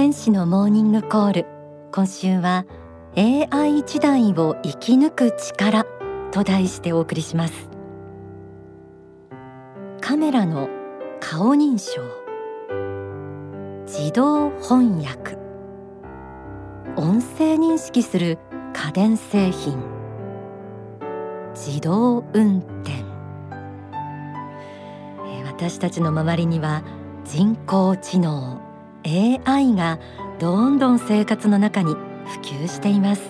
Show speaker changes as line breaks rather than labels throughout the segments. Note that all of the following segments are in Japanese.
天使のモーニングコール。今週は AI 時代を生き抜く力と題してお送りします。カメラの顔認証。自動翻訳。音声認識する家電製品。自動運転。私たちの周りには人工知能。AI がどんどん生活の中に普及しています。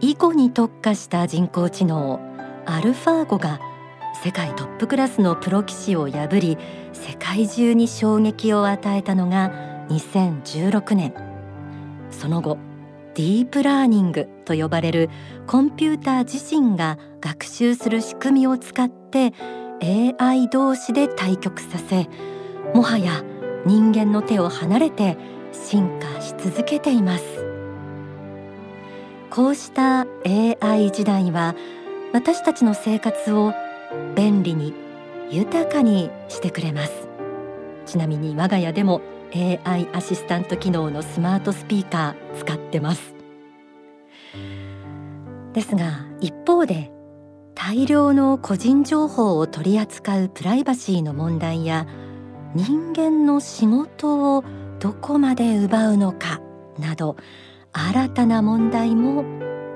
囲碁に特化した人工知能アルファーゴが世界トップクラスのプロ棋士を破り世界中に衝撃を与えたのが2016年。その後ディープラーニングと呼ばれるコンピューター自身が学習する仕組みを使って AI 同士で対局させもはや人間の手を離れて進化し続けています。こうした AI 時代は私たちの生活を便利に豊かにしてくれます。ちなみに我が家でも AI アシスタント機能のスマートスピーカー使ってます。ですが一方で大量の個人情報を取り扱うプライバシーの問題や人間の仕事をどこまで奪うのかなど新たな問題も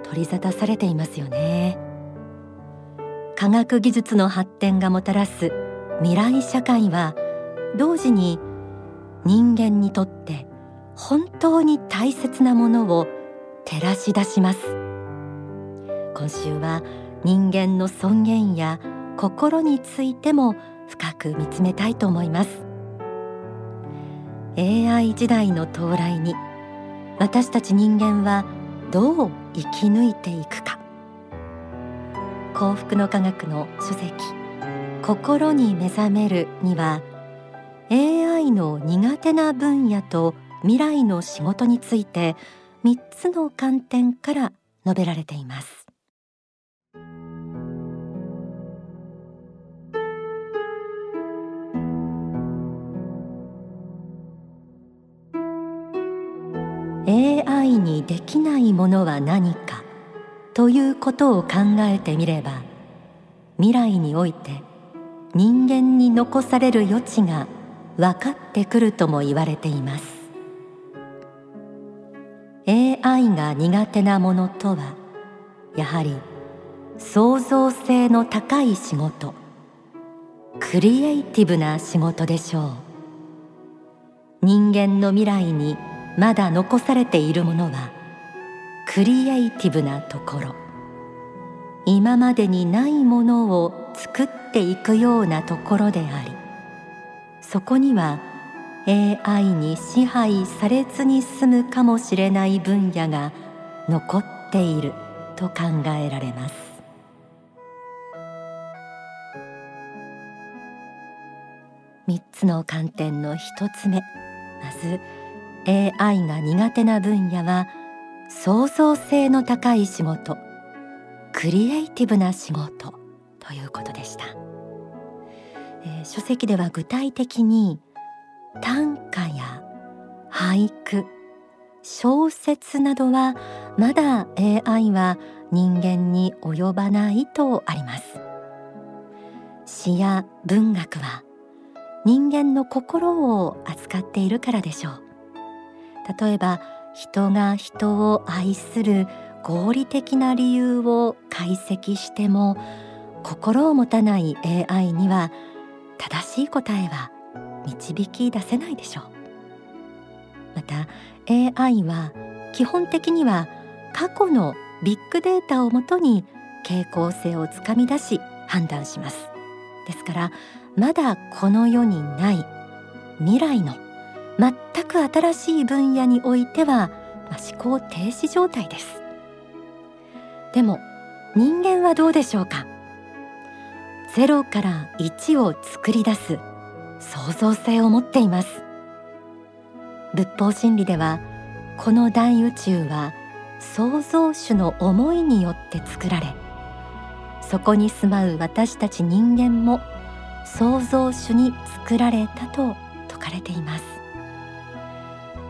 取り沙汰されていますよね。科学技術の発展がもたらす未来社会は同時に人間にとって本当に大切なものを照らし出します。今週は人間の尊厳や心についても深く見つめたいと思います。AI 時代の到来に私たち人間はどう生き抜いていくか。幸福の科学の書籍心に目覚めるには AI の苦手な分野と未来の仕事について3つの観点から述べられています。にできないものは何かということを考えてみれば未来において人間に残される余地が分かってくるとも言われています。AI が苦手なものとはやはり創造性の高い仕事クリエイティブな仕事でしょう。人間の未来にまだ残されているものはクリエイティブなところ。今までにないものを作っていくようなところでありそこには AI に支配されずに済むかもしれない分野が残っていると考えられます。3つの観点の1つ目。まず AI が苦手な分野は創造性の高い仕事クリエイティブな仕事ということでした、えー、書籍では具体的に短歌や俳句小説などはまだ AI は人間に及ばないとあります。詩や文学は人間の心を扱っているからでしょう。例えば人が人を愛する合理的な理由を解析しても心を持たない AI には正しい答えは導き出せないでしょうまた AI は基本的には過去のビッグデータをもとに傾向性をつかみ出し判断します。ですからまだこの世にない未来の全く新しい分野においては、まあ、思考停止状態です。でも人間はどうでしょうか？ゼロから1を作り出す創造性を持っています。仏法真理ではこの大宇宙は創造主の思いによって作られそこに住まう私たち人間も創造主に作られたと説かれています。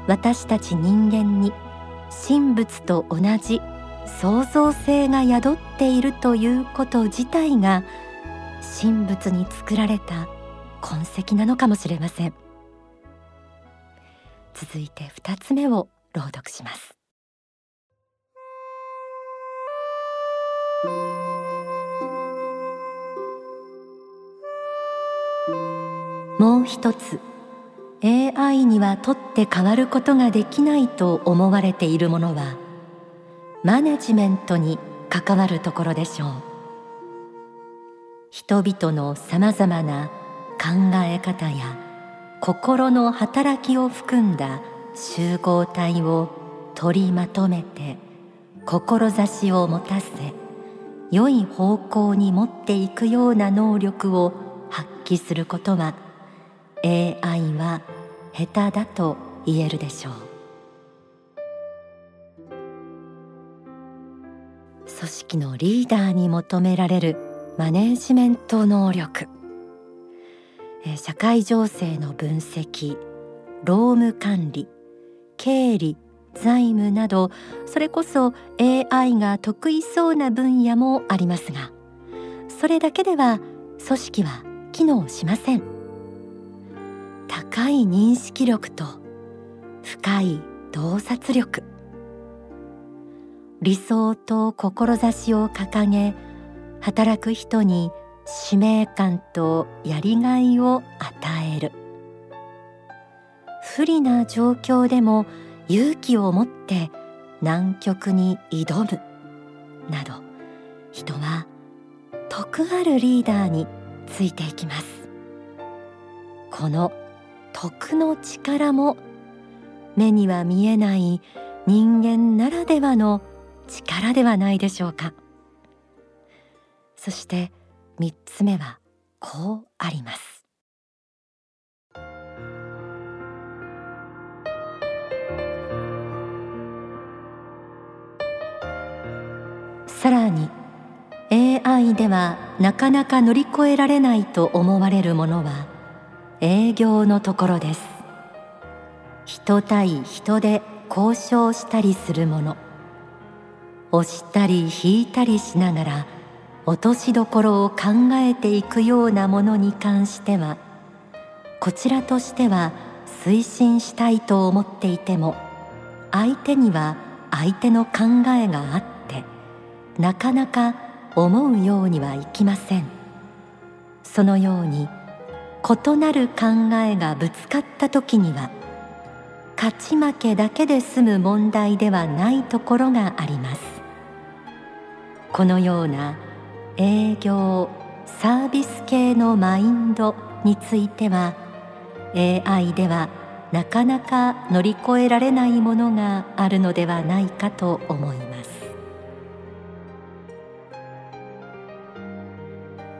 私たち人間に神仏と同じ創造性が宿っているということ自体が神仏に作られた痕跡なのかもしれません。続いて二つ目を朗読します。もう一つ AI には取って変わることができないと思われているものはマネジメントに関わるところでしょう。人々のさまざまな考え方や心の働きを含んだ集合体を取りまとめて志を持たせ良い方向に持っていくような能力を発揮することは AI は下手だと言えるでしょう。組織のリーダーに求められるマネジメント能力。社会情勢の分析労務管理経理財務などそれこそ AI が得意そうな分野もありますがそれだけでは組織は機能しません。高い認識力と深い洞察力。理想と志を掲げ働く人に使命感とやりがいを与える。不利な状況でも勇気を持って南極に挑む。など人は徳あるリーダーについていきます。この徳の力も目には見えない人間ならではの力ではないでしょうか。そして三つ目はこうあります。さらに AI ではなかなか乗り越えられないと思われるものは営業のところです。人対人で交渉したりするもの。押したり引いたりしながら落としどころを考えていくようなものに関してはこちらとしては推進したいと思っていても相手には相手の考えがあってなかなか思うようにはいきません。そのように異なる考えがぶつかった時には勝ち負けだけで済む問題ではないところがあります。このような営業サービス系のマインドについては AI ではなかなか乗り越えられないものがあるのではないかと思います。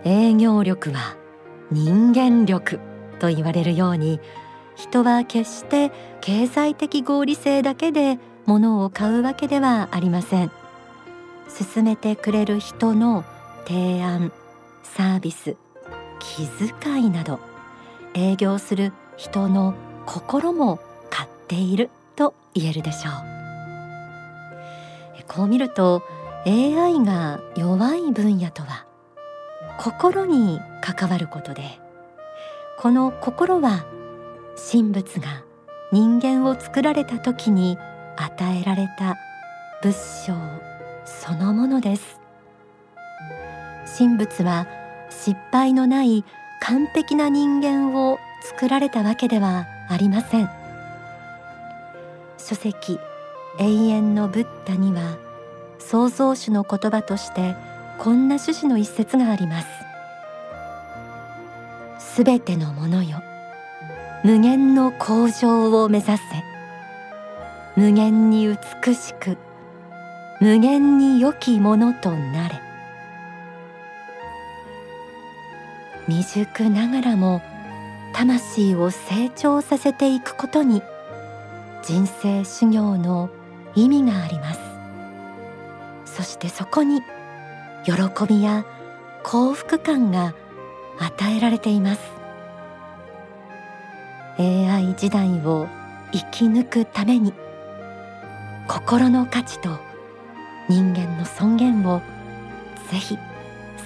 営業力は人間力と言われるように人は決して経済的合理性だけで物を買うわけではありません。進めてくれる人の提案サービス気遣いなど営業する人の心も買っていると言えるでしょう。こう見ると AI が弱い分野とは心に関わることでこの心は神仏が人間を作られた時に与えられた仏性そのものです。神仏は失敗のない完璧な人間を作られたわけではありません。書籍永遠のブッダには創造主の言葉としてこんな趣旨の一節があります。すべてのものよ。無限の向上を目指せ。無限に美しく無限に良きものとなれ。未熟ながらも魂を成長させていくことに人生修行の意味があります。そしてそこに喜びや幸福感が与えられています。AI 時代を生き抜くために心の価値と人間の尊厳をぜひ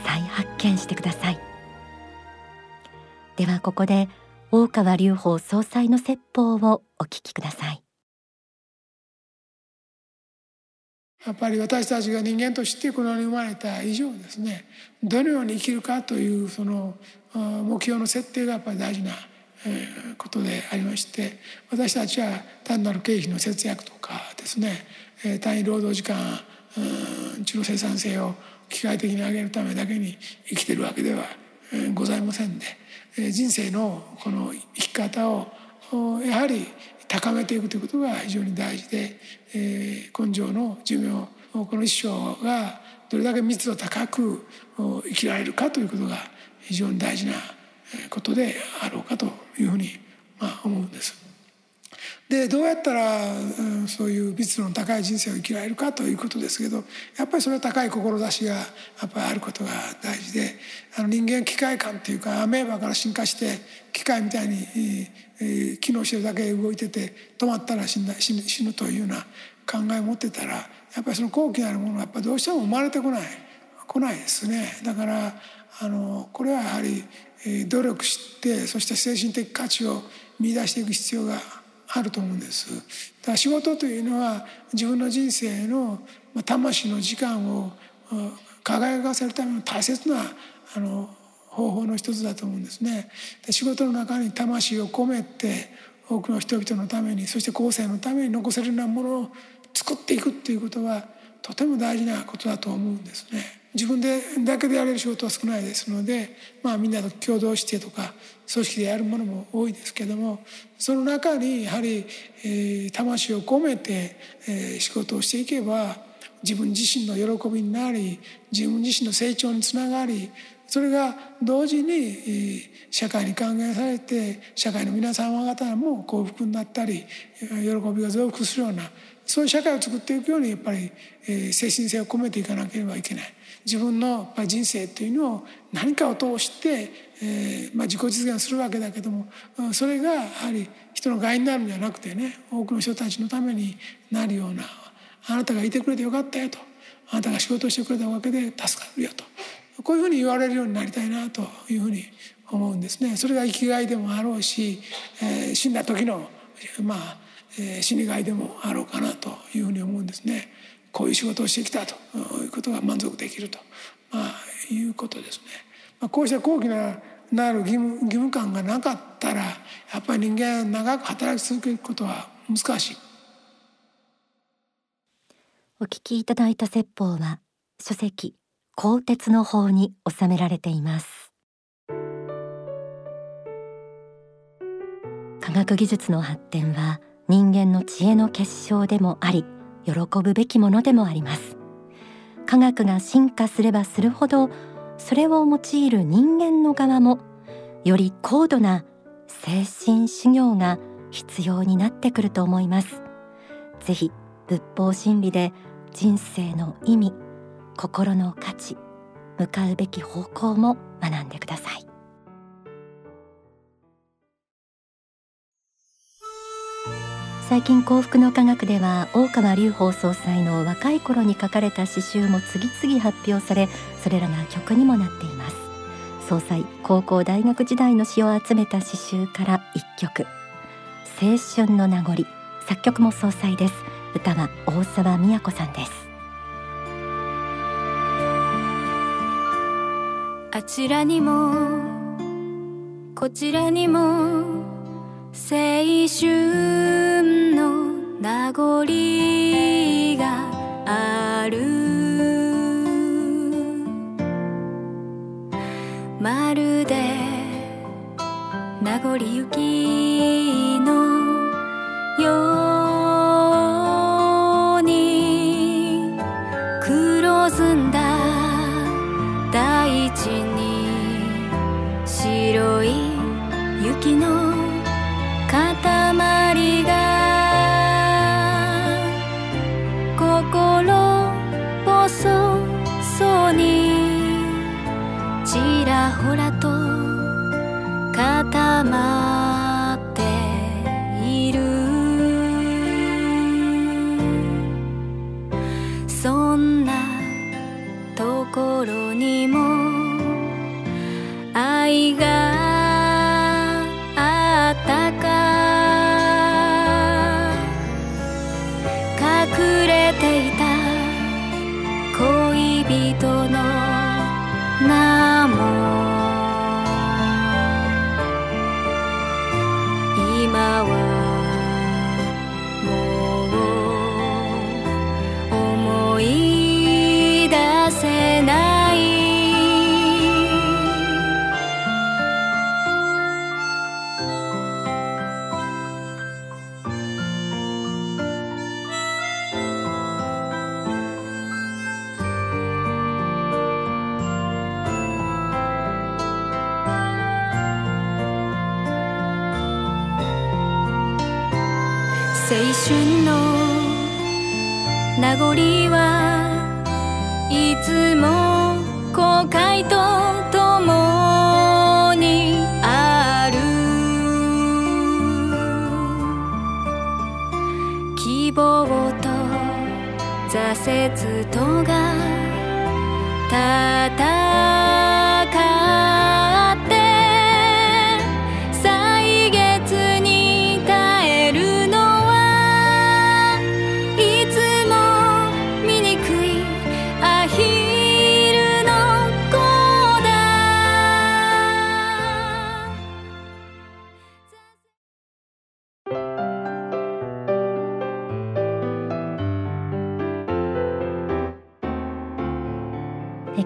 再発見してください。ではここで大川隆法総裁の説法をお聞きください。
やっぱり私たちが人間としてこの世に生まれた以上ですねどのように生きるかというその目標の設定がやっぱり大事なことでありまして私たちは単なる経費の節約とかですね単位労働時間地の生産性を機械的に上げるためだけに生きてるわけではございませんで人生のこの生き方をやはり高めていくということが非常に大事で、えー、根性の寿命この一生がどれだけ密度高く生きられるかということが非常に大事なことであろうかというふうにまあ思うんです。でどうやったら、うん、そういう密度の高い人生を生きられるかということですけどやっぱりそれは高い志がやっぱりあることが大事であの人間機械感っていうかアメーバから進化して機械みたいに、えー、機能してるだけ動いてて止まったら死んだ死ぬ死ぬというような考えを持ってたらやっぱりその高貴なるものはやっぱどうしても生まれてこない来ないですね。だからあのこれはやはり、えー、努力してそして精神的価値を見出していく必要があると思うんです。だから仕事というのは自分の人生の魂の時間を輝かせるための大切なあの方法の一つだと思うんですね。で仕事の中に魂を込めて多くの人々のためにそして後世のために残せるようなものを作っていくっていうことはとても大事なことだと思うんですね。自分でだけでやれる仕事は少ないですので、まあ、みんなと共同してとか組織でやるものも多いですけどもその中にやはり、えー、魂を込めて、えー、仕事をしていけば自分自身の喜びになり自分自身の成長につながりそれが同時に社会に還元されて社会の皆様方も幸福になったり喜びが増幅するようなそういう社会を作っていくようにやっぱり精神性を込めていかなければいけない。自分の人生というのを何かを通して、えーまあ、自己実現するわけだけどもそれがやはり人の害になるんじゃなくてね多くの人たちのためになるようなあなたがいてくれてよかったよとあなたが仕事をしてくれたわけで助かるよとこういうふうに言われるようになりたいなというふうに思うんですね。それが生きがいでもあろうし、えー、死んだ時のまあ、えー、死にがいでもあろうかなというふうに思うんですね。こういう仕事をしてきたということが満足できると、まあ、いうことですね。まあ、こうした高貴ななる義務義務感がなかったらやっぱり人間長く働き続けることは難しい。
お聞きいただいた説法は書籍鋼鉄の法に収められています科学技術の発展は人間の知恵の結晶でもあり喜ぶべきものでもあります。科学が進化すればするほどそれを用いる人間の側もより高度な精神修行が必要になってくると思います。ぜひ仏法真理で人生の意味心の価値向かうべき方向も学んでください。最近幸福の科学では大川隆法総裁の若い頃に書かれた詩集も次々発表されそれらが曲にもなっています。総裁高校大学時代の詩を集めた詩集から一曲。青春の名残。作曲も総裁です。歌は大沢都さんです。
あちらにもこちらにも青春の名残がある。まるで名残雪ほらと固まる my world. 名残はいつも後悔と共にある。希望と挫折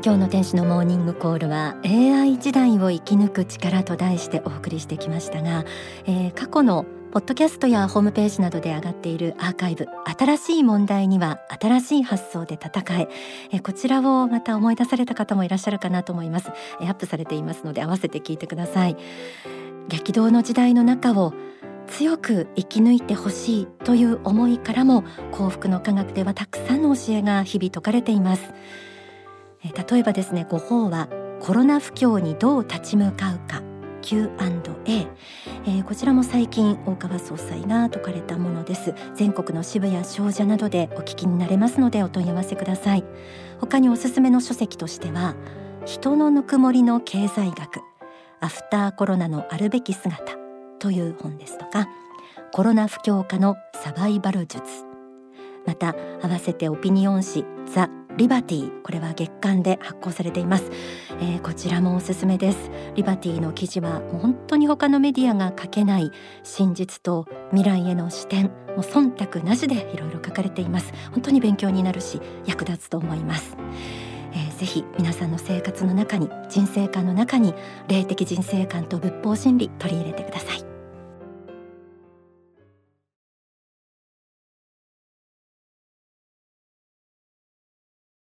今日の天使のモーニングコールは AI 時代を生き抜く力と題してお送りしてきましたが、えー過去のポッドキャストやホームページなどで上がっているアーカイブ新しい問題には新しい発想で戦ええこちらをまた思い出された方もいらっしゃるかなと思います。えアップされていますので合わせて聞いてください。激動の時代の中を強く生き抜いてほしいという思いからも幸福の科学ではたくさんの教えが日々説かれています。例えばですねご法はコロナ不況にどう立ち向かうか Q&A、えーこちらも最近大川総裁が説かれたものです。全国の支部や商社などでお聞きになれますのでお問い合わせください。他におすすめの書籍としては人のぬくもりの経済学アフターコロナのあるべき姿という本ですとかコロナ不況下のサバイバル術また合わせてオピニオン誌ザ・リバティこれは月間で発行されています、えーこちらもおすすめです。リバティの記事は本当に他のメディアが書けない真実と未来への視点もう忖度なしでいろいろ書かれています。本当に勉強になるし役立つと思います。えーぜひ皆さんの生活の中に人生観の中に霊的人生観と仏法真理取り入れてください。